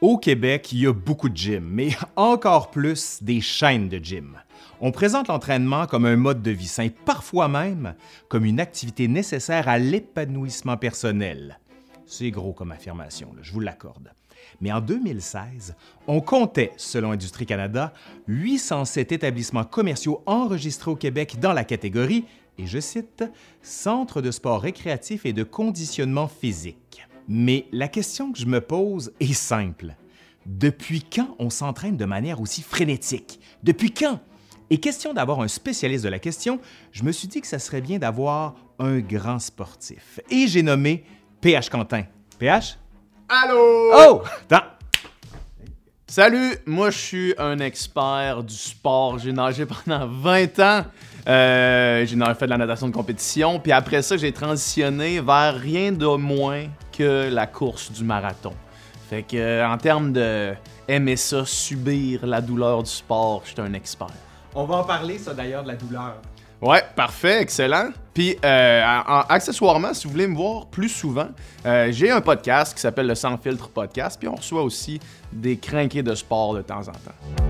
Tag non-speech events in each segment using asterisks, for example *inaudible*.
Au Québec, il y a beaucoup de gyms, mais *laughs* encore plus des chaînes de gym. On présente l'entraînement comme un mode de vie sain, parfois même comme une activité nécessaire à l'épanouissement personnel. C'est gros comme affirmation, je vous l'accorde. Mais en 2016, on comptait, selon Industrie Canada, 807 établissements commerciaux enregistrés au Québec dans la catégorie, et je cite, Centre de sport récréatif et de conditionnement physique. Mais la question que je me pose est simple. Depuis quand on s'entraîne de manière aussi frénétique? Depuis quand? Et question d'avoir un spécialiste de la question, je me suis dit que ça serait bien d'avoir un grand sportif. Et j'ai nommé PH Quentin. PH? Allô? Oh! Attends. Salut, moi je suis un expert du sport. J'ai nagé pendant 20 ans. Euh, j'ai fait de la natation de compétition. Puis après ça, j'ai transitionné vers rien de moins que la course du marathon. Fait que euh, en termes de aimer ça, subir la douleur du sport, je suis un expert. On va en parler, ça d'ailleurs, de la douleur. Ouais, parfait, excellent. Puis, euh, accessoirement, si vous voulez me voir plus souvent, euh, j'ai un podcast qui s'appelle le Sans Filtre Podcast, puis on reçoit aussi des crinqués de sport de temps en temps.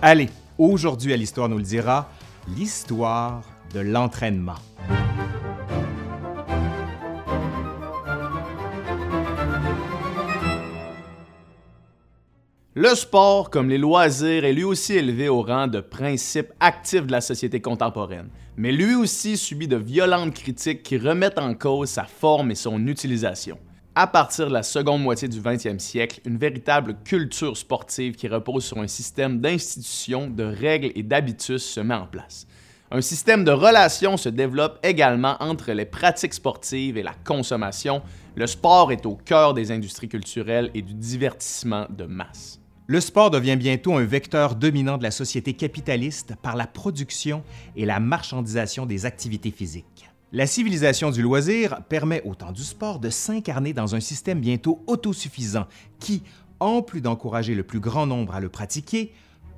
Allez, aujourd'hui à l'Histoire nous le dira, l'histoire de l'entraînement. Le sport, comme les loisirs, est lui aussi élevé au rang de principe actif de la société contemporaine, mais lui aussi subit de violentes critiques qui remettent en cause sa forme et son utilisation. À partir de la seconde moitié du 20e siècle, une véritable culture sportive qui repose sur un système d'institutions, de règles et d'habitudes se met en place. Un système de relations se développe également entre les pratiques sportives et la consommation. Le sport est au cœur des industries culturelles et du divertissement de masse. Le sport devient bientôt un vecteur dominant de la société capitaliste par la production et la marchandisation des activités physiques. La civilisation du loisir permet au temps du sport de s'incarner dans un système bientôt autosuffisant qui, en plus d'encourager le plus grand nombre à le pratiquer,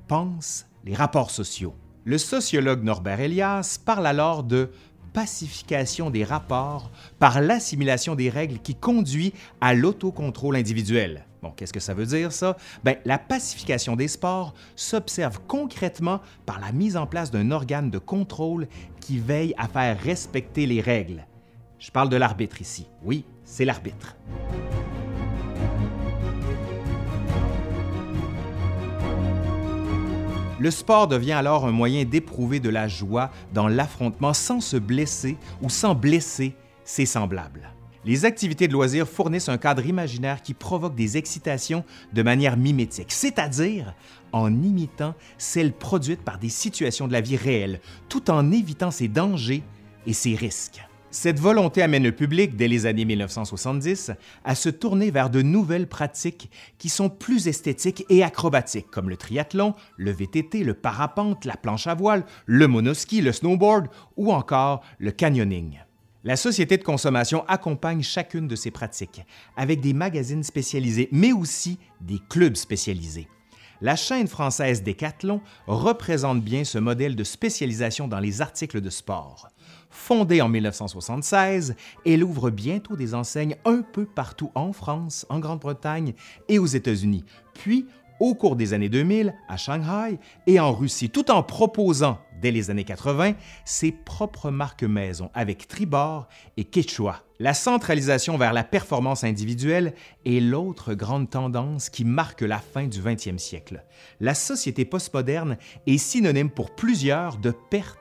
pense les rapports sociaux. Le sociologue Norbert Elias parle alors de pacification des rapports par l'assimilation des règles qui conduit à l'autocontrôle individuel. Bon, qu'est-ce que ça veut dire, ça? Bien, la pacification des sports s'observe concrètement par la mise en place d'un organe de contrôle qui veille à faire respecter les règles. Je parle de l'arbitre ici. Oui, c'est l'arbitre. Le sport devient alors un moyen d'éprouver de la joie dans l'affrontement sans se blesser ou sans blesser ses semblables. Les activités de loisirs fournissent un cadre imaginaire qui provoque des excitations de manière mimétique, c'est-à-dire en imitant celles produites par des situations de la vie réelle, tout en évitant ses dangers et ses risques. Cette volonté amène le public, dès les années 1970, à se tourner vers de nouvelles pratiques qui sont plus esthétiques et acrobatiques, comme le triathlon, le VTT, le parapente, la planche à voile, le monoski, le snowboard ou encore le canyoning. La société de consommation accompagne chacune de ces pratiques avec des magazines spécialisés, mais aussi des clubs spécialisés. La chaîne française Decathlon représente bien ce modèle de spécialisation dans les articles de sport. Fondée en 1976, elle ouvre bientôt des enseignes un peu partout en France, en Grande-Bretagne et aux États-Unis, puis au cours des années 2000 à Shanghai et en Russie, tout en proposant, dès les années 80, ses propres marques maison avec Tribord et Quechua. La centralisation vers la performance individuelle est l'autre grande tendance qui marque la fin du 20e siècle. La société postmoderne est synonyme pour plusieurs de perte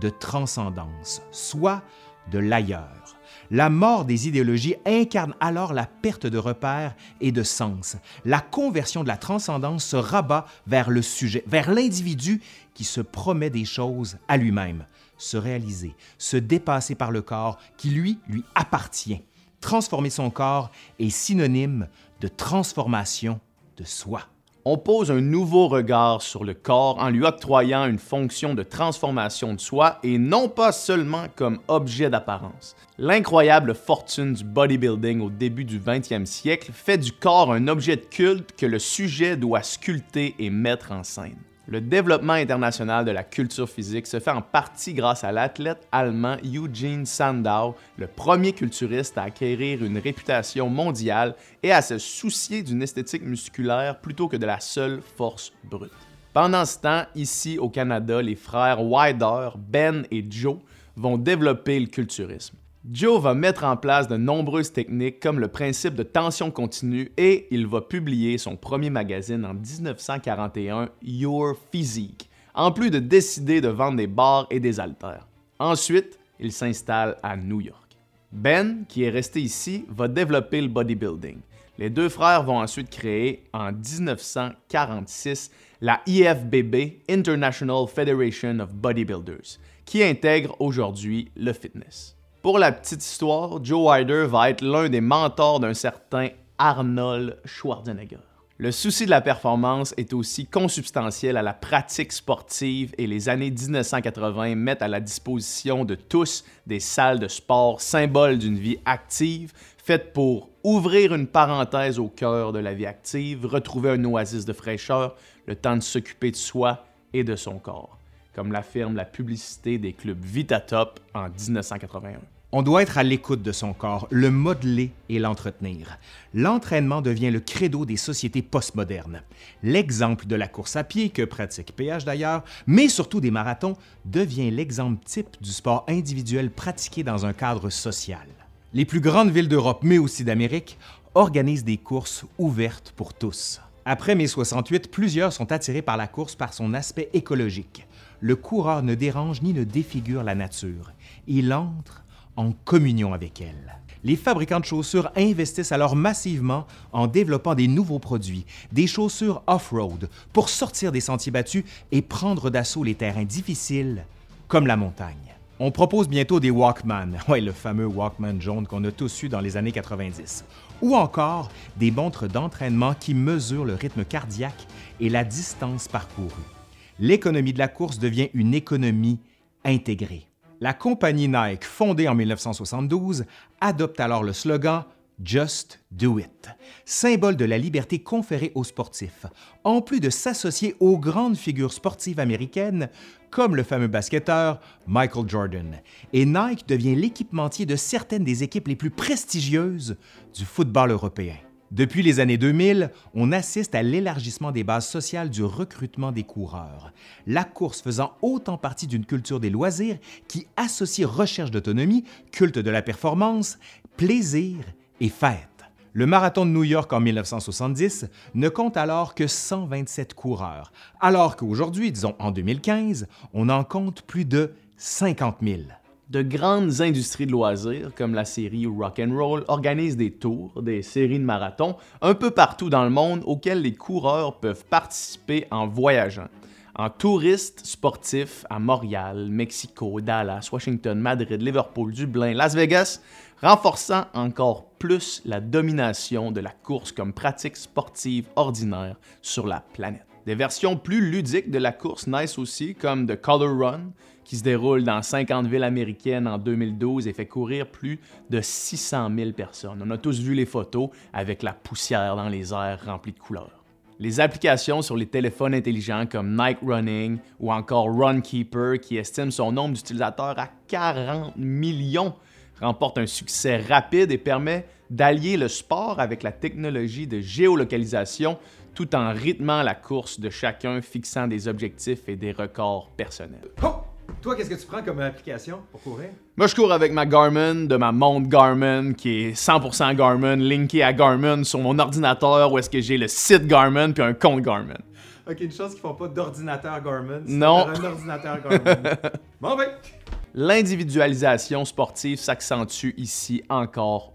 de transcendance, soit de l'ailleurs. La mort des idéologies incarne alors la perte de repères et de sens. La conversion de la transcendance se rabat vers le sujet, vers l'individu qui se promet des choses à lui-même, se réaliser, se dépasser par le corps qui lui lui appartient. Transformer son corps est synonyme de transformation de soi on pose un nouveau regard sur le corps en lui octroyant une fonction de transformation de soi et non pas seulement comme objet d'apparence. L'incroyable fortune du bodybuilding au début du 20e siècle fait du corps un objet de culte que le sujet doit sculpter et mettre en scène. Le développement international de la culture physique se fait en partie grâce à l'athlète allemand Eugene Sandow, le premier culturiste à acquérir une réputation mondiale et à se soucier d'une esthétique musculaire plutôt que de la seule force brute. Pendant ce temps, ici au Canada, les frères Wilder, Ben et Joe vont développer le culturisme. Joe va mettre en place de nombreuses techniques comme le principe de tension continue et il va publier son premier magazine en 1941, Your Physique, en plus de décider de vendre des bars et des haltères. Ensuite, il s'installe à New York. Ben, qui est resté ici, va développer le bodybuilding. Les deux frères vont ensuite créer en 1946 la IFBB, International Federation of Bodybuilders, qui intègre aujourd'hui le fitness. Pour la petite histoire, Joe Wilder va être l'un des mentors d'un certain Arnold Schwarzenegger. Le souci de la performance est aussi consubstantiel à la pratique sportive et les années 1980 mettent à la disposition de tous des salles de sport, symboles d'une vie active, faites pour ouvrir une parenthèse au cœur de la vie active, retrouver un oasis de fraîcheur, le temps de s'occuper de soi et de son corps comme l'affirme la publicité des clubs Vitatop en 1981. On doit être à l'écoute de son corps, le modeler et l'entretenir. L'entraînement devient le credo des sociétés postmodernes. L'exemple de la course à pied, que pratique PH d'ailleurs, mais surtout des marathons, devient l'exemple type du sport individuel pratiqué dans un cadre social. Les plus grandes villes d'Europe, mais aussi d'Amérique, organisent des courses ouvertes pour tous. Après mai 68, plusieurs sont attirés par la course par son aspect écologique le coureur ne dérange ni ne défigure la nature. Il entre en communion avec elle. Les fabricants de chaussures investissent alors massivement en développant des nouveaux produits, des chaussures off-road, pour sortir des sentiers battus et prendre d'assaut les terrains difficiles, comme la montagne. On propose bientôt des Walkman, *laughs* ouais, le fameux Walkman jaune qu'on a tous eu dans les années 90, ou encore des montres d'entraînement qui mesurent le rythme cardiaque et la distance parcourue l'économie de la course devient une économie intégrée. La compagnie Nike, fondée en 1972, adopte alors le slogan Just Do It, symbole de la liberté conférée aux sportifs, en plus de s'associer aux grandes figures sportives américaines comme le fameux basketteur Michael Jordan. Et Nike devient l'équipementier de certaines des équipes les plus prestigieuses du football européen. Depuis les années 2000, on assiste à l'élargissement des bases sociales du recrutement des coureurs, la course faisant autant partie d'une culture des loisirs qui associe recherche d'autonomie, culte de la performance, plaisir et fête. Le marathon de New York en 1970 ne compte alors que 127 coureurs, alors qu'aujourd'hui, disons en 2015, on en compte plus de 50 000 de grandes industries de loisirs, comme la série Rock and Roll, organisent des tours, des séries de marathons, un peu partout dans le monde auxquels les coureurs peuvent participer en voyageant. En touristes sportifs à Montréal, Mexico, Dallas, Washington, Madrid, Liverpool, Dublin, Las Vegas, renforçant encore plus la domination de la course comme pratique sportive ordinaire sur la planète. Des versions plus ludiques de la course naissent aussi, comme The Color Run, qui se déroule dans 50 villes américaines en 2012 et fait courir plus de 600 000 personnes. On a tous vu les photos avec la poussière dans les airs remplis de couleurs. Les applications sur les téléphones intelligents comme Night Running ou encore Runkeeper, qui estime son nombre d'utilisateurs à 40 millions, remportent un succès rapide et permet d'allier le sport avec la technologie de géolocalisation tout en rythmant la course de chacun, fixant des objectifs et des records personnels. Oh! Toi, qu'est-ce que tu prends comme application pour courir? Moi, je cours avec ma Garmin, de ma montre Garmin, qui est 100% Garmin, linkée à Garmin sur mon ordinateur, où est-ce que j'ai le site Garmin puis un compte Garmin. Ok, une chose qu'ils font pas d'ordinateur Garmin. Non. Un ordinateur Garmin. *laughs* bon, ben. L'individualisation sportive s'accentue ici encore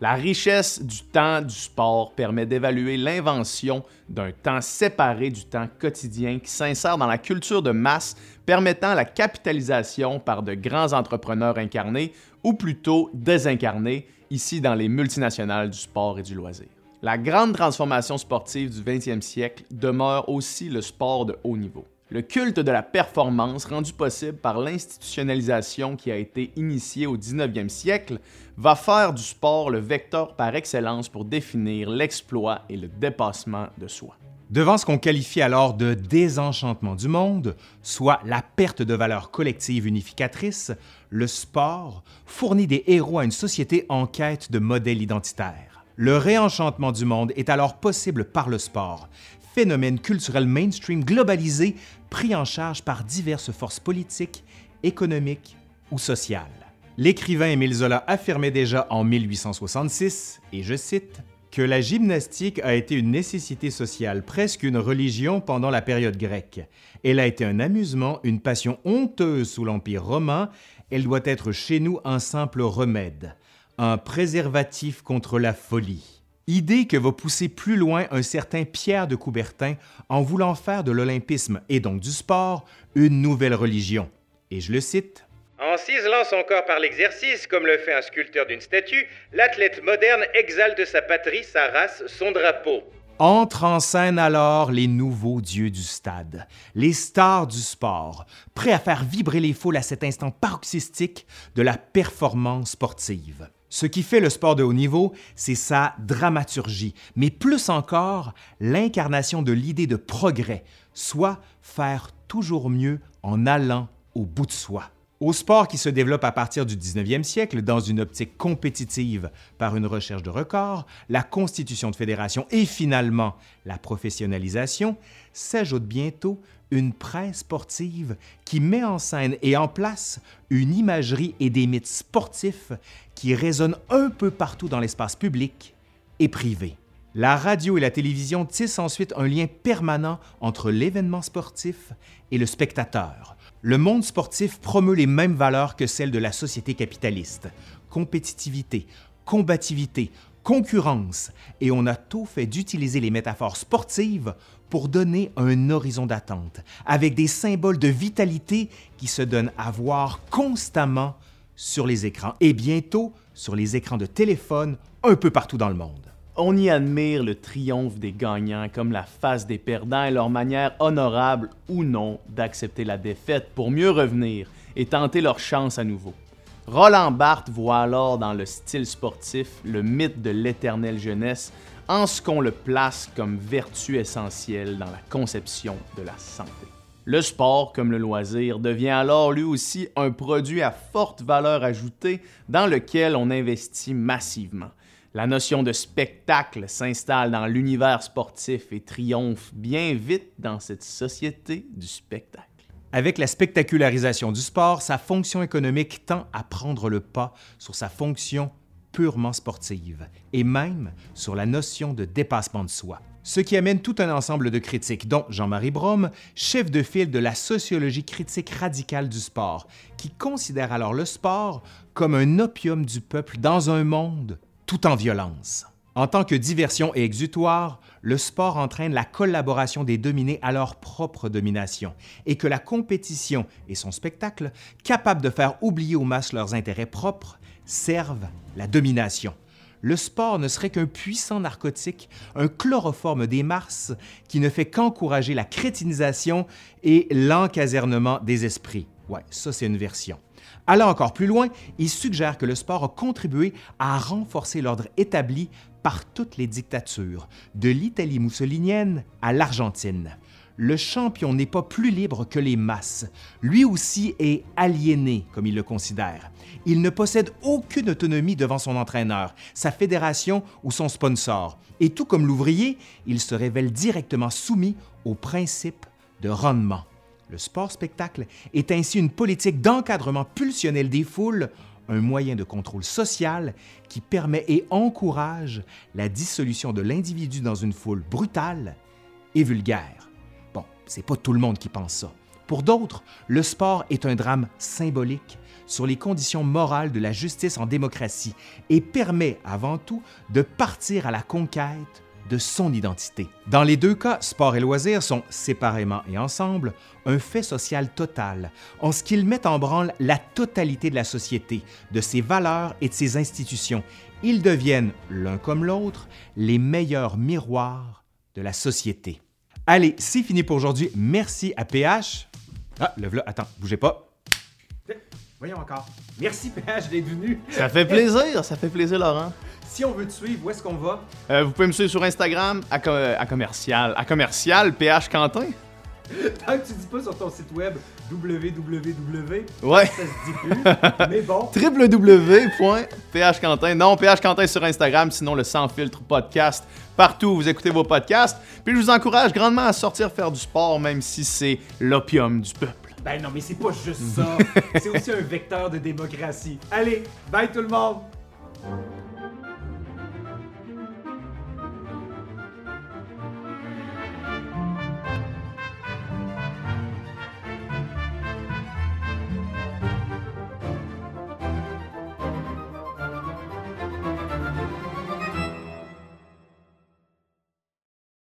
La richesse du temps du sport permet d'évaluer l'invention d'un temps séparé du temps quotidien qui s'insère dans la culture de masse, permettant la capitalisation par de grands entrepreneurs incarnés ou plutôt désincarnés, ici dans les multinationales du sport et du loisir. La grande transformation sportive du 20e siècle demeure aussi le sport de haut niveau. Le culte de la performance, rendu possible par l'institutionnalisation qui a été initiée au 19e siècle, va faire du sport le vecteur par excellence pour définir l'exploit et le dépassement de soi. Devant ce qu'on qualifie alors de désenchantement du monde, soit la perte de valeur collective unificatrice, le sport fournit des héros à une société en quête de modèles identitaires. Le réenchantement du monde est alors possible par le sport, phénomène culturel mainstream globalisé pris en charge par diverses forces politiques, économiques ou sociales. L'écrivain Émile Zola affirmait déjà en 1866, et je cite, que la gymnastique a été une nécessité sociale, presque une religion pendant la période grecque. Elle a été un amusement, une passion honteuse sous l'Empire romain, elle doit être chez nous un simple remède, un préservatif contre la folie. Idée que va pousser plus loin un certain Pierre de Coubertin en voulant faire de l'olympisme et donc du sport une nouvelle religion. Et je le cite. En ciselant son corps par l'exercice, comme le fait un sculpteur d'une statue, l'athlète moderne exalte sa patrie, sa race, son drapeau. Entrent en scène alors les nouveaux dieux du stade, les stars du sport, prêts à faire vibrer les foules à cet instant paroxystique de la performance sportive. Ce qui fait le sport de haut niveau, c'est sa dramaturgie, mais plus encore l'incarnation de l'idée de progrès, soit faire toujours mieux en allant au bout de soi. Au sport qui se développe à partir du 19e siècle dans une optique compétitive par une recherche de records, la constitution de fédération et finalement la professionnalisation, s'ajoute bientôt une presse sportive qui met en scène et en place une imagerie et des mythes sportifs qui résonnent un peu partout dans l'espace public et privé. La radio et la télévision tissent ensuite un lien permanent entre l'événement sportif et le spectateur, le monde sportif promeut les mêmes valeurs que celles de la société capitaliste. Compétitivité, combativité, concurrence, et on a tout fait d'utiliser les métaphores sportives pour donner un horizon d'attente, avec des symboles de vitalité qui se donnent à voir constamment sur les écrans et bientôt sur les écrans de téléphone un peu partout dans le monde. On y admire le triomphe des gagnants comme la face des perdants et leur manière honorable ou non d'accepter la défaite pour mieux revenir et tenter leur chance à nouveau. Roland Barthes voit alors dans le style sportif le mythe de l'éternelle jeunesse en ce qu'on le place comme vertu essentielle dans la conception de la santé. Le sport, comme le loisir, devient alors lui aussi un produit à forte valeur ajoutée dans lequel on investit massivement. La notion de spectacle s'installe dans l'univers sportif et triomphe bien vite dans cette société du spectacle. Avec la spectacularisation du sport, sa fonction économique tend à prendre le pas sur sa fonction purement sportive et même sur la notion de dépassement de soi. Ce qui amène tout un ensemble de critiques, dont Jean-Marie Brom, chef de file de la sociologie critique radicale du sport, qui considère alors le sport comme un opium du peuple dans un monde tout en violence. En tant que diversion et exutoire, le sport entraîne la collaboration des dominés à leur propre domination et que la compétition et son spectacle, capables de faire oublier aux masses leurs intérêts propres, servent la domination. Le sport ne serait qu'un puissant narcotique, un chloroforme des Mars qui ne fait qu'encourager la crétinisation et l'encasernement des esprits. Ouais, ça c'est une version. Allant encore plus loin, il suggère que le sport a contribué à renforcer l'ordre établi par toutes les dictatures, de l'Italie mussolinienne à l'Argentine. Le champion n'est pas plus libre que les masses. Lui aussi est aliéné, comme il le considère. Il ne possède aucune autonomie devant son entraîneur, sa fédération ou son sponsor. Et tout comme l'ouvrier, il se révèle directement soumis aux principes de rendement. Le sport-spectacle est ainsi une politique d'encadrement pulsionnel des foules, un moyen de contrôle social qui permet et encourage la dissolution de l'individu dans une foule brutale et vulgaire. Bon, c'est pas tout le monde qui pense ça. Pour d'autres, le sport est un drame symbolique sur les conditions morales de la justice en démocratie et permet avant tout de partir à la conquête de son identité. Dans les deux cas, sport et loisirs sont, séparément et ensemble, un fait social total, en ce qu'ils mettent en branle la totalité de la société, de ses valeurs et de ses institutions. Ils deviennent, l'un comme l'autre, les meilleurs miroirs de la société. Allez, c'est fini pour aujourd'hui. Merci à PH. Ah, le v'là, attends, bougez pas. Voyons encore. Merci PH d'être venu. Ça fait plaisir, ça fait plaisir Laurent. Si on veut te suivre, où est-ce qu'on va? Euh, vous pouvez me suivre sur Instagram à, à commercial. À commercial PH Quentin. *laughs* Tant que tu dis pas sur ton site web www, Ouais. ça se dit plus. *laughs* mais bon, www.phquentin. Non, PH Quentin sur Instagram, sinon le Sans Filtre podcast. Partout où vous écoutez vos podcasts. Puis je vous encourage grandement à sortir faire du sport, même si c'est l'opium du peuple. Ben non, mais c'est pas juste ça. *laughs* c'est aussi un vecteur de démocratie. Allez, bye tout le monde!